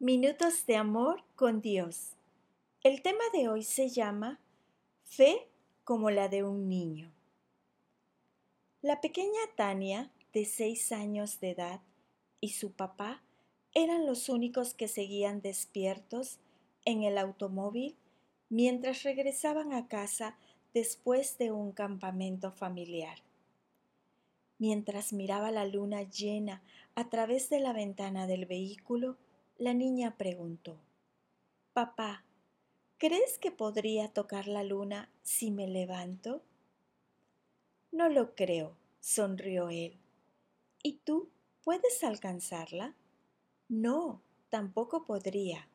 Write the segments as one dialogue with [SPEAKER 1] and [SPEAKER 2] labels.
[SPEAKER 1] Minutos de amor con Dios. El tema de hoy se llama Fe como la de un niño. La pequeña Tania, de seis años de edad, y su papá eran los únicos que seguían despiertos en el automóvil mientras regresaban a casa después de un campamento familiar. Mientras miraba la luna llena a través de la ventana del vehículo, la niña preguntó, Papá, ¿crees que podría tocar la luna si me levanto? No lo creo, sonrió él. ¿Y tú puedes alcanzarla? No, tampoco podría.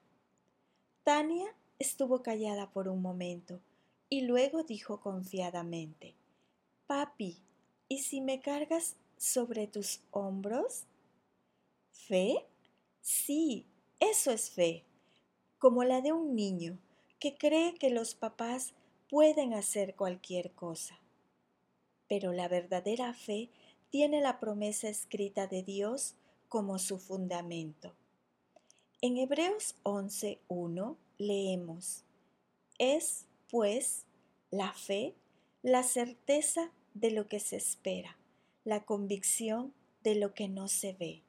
[SPEAKER 1] Tania estuvo callada por un momento y luego dijo confiadamente, Papi, ¿y si me cargas sobre tus hombros? ¿Fe? Sí, eso es fe, como la de un niño que cree que los papás pueden hacer cualquier cosa. Pero la verdadera fe tiene la promesa escrita de Dios como su fundamento. En Hebreos 11.1 leemos, Es, pues, la fe, la certeza de lo que se espera, la convicción de lo que no se ve.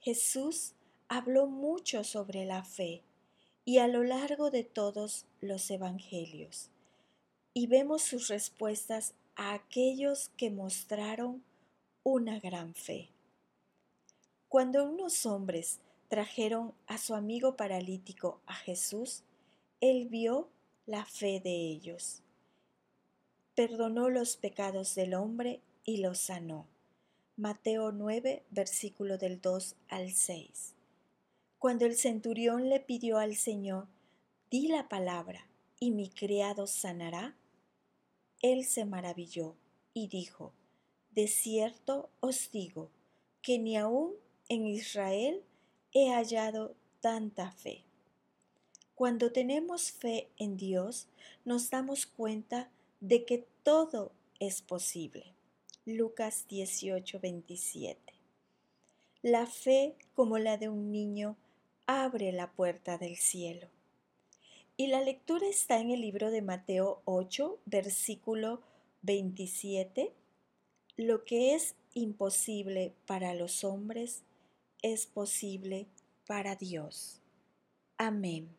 [SPEAKER 1] Jesús habló mucho sobre la fe y a lo largo de todos los evangelios. Y vemos sus respuestas a aquellos que mostraron una gran fe. Cuando unos hombres trajeron a su amigo paralítico a Jesús, él vio la fe de ellos. Perdonó los pecados del hombre y los sanó. Mateo 9, versículo del 2 al 6. Cuando el centurión le pidió al Señor, di la palabra, y mi criado sanará, él se maravilló y dijo, de cierto os digo, que ni aun en Israel he hallado tanta fe. Cuando tenemos fe en Dios, nos damos cuenta de que todo es posible. Lucas 18, 27. La fe, como la de un niño, abre la puerta del cielo. Y la lectura está en el libro de Mateo 8, versículo 27. Lo que es imposible para los hombres es posible para Dios. Amén.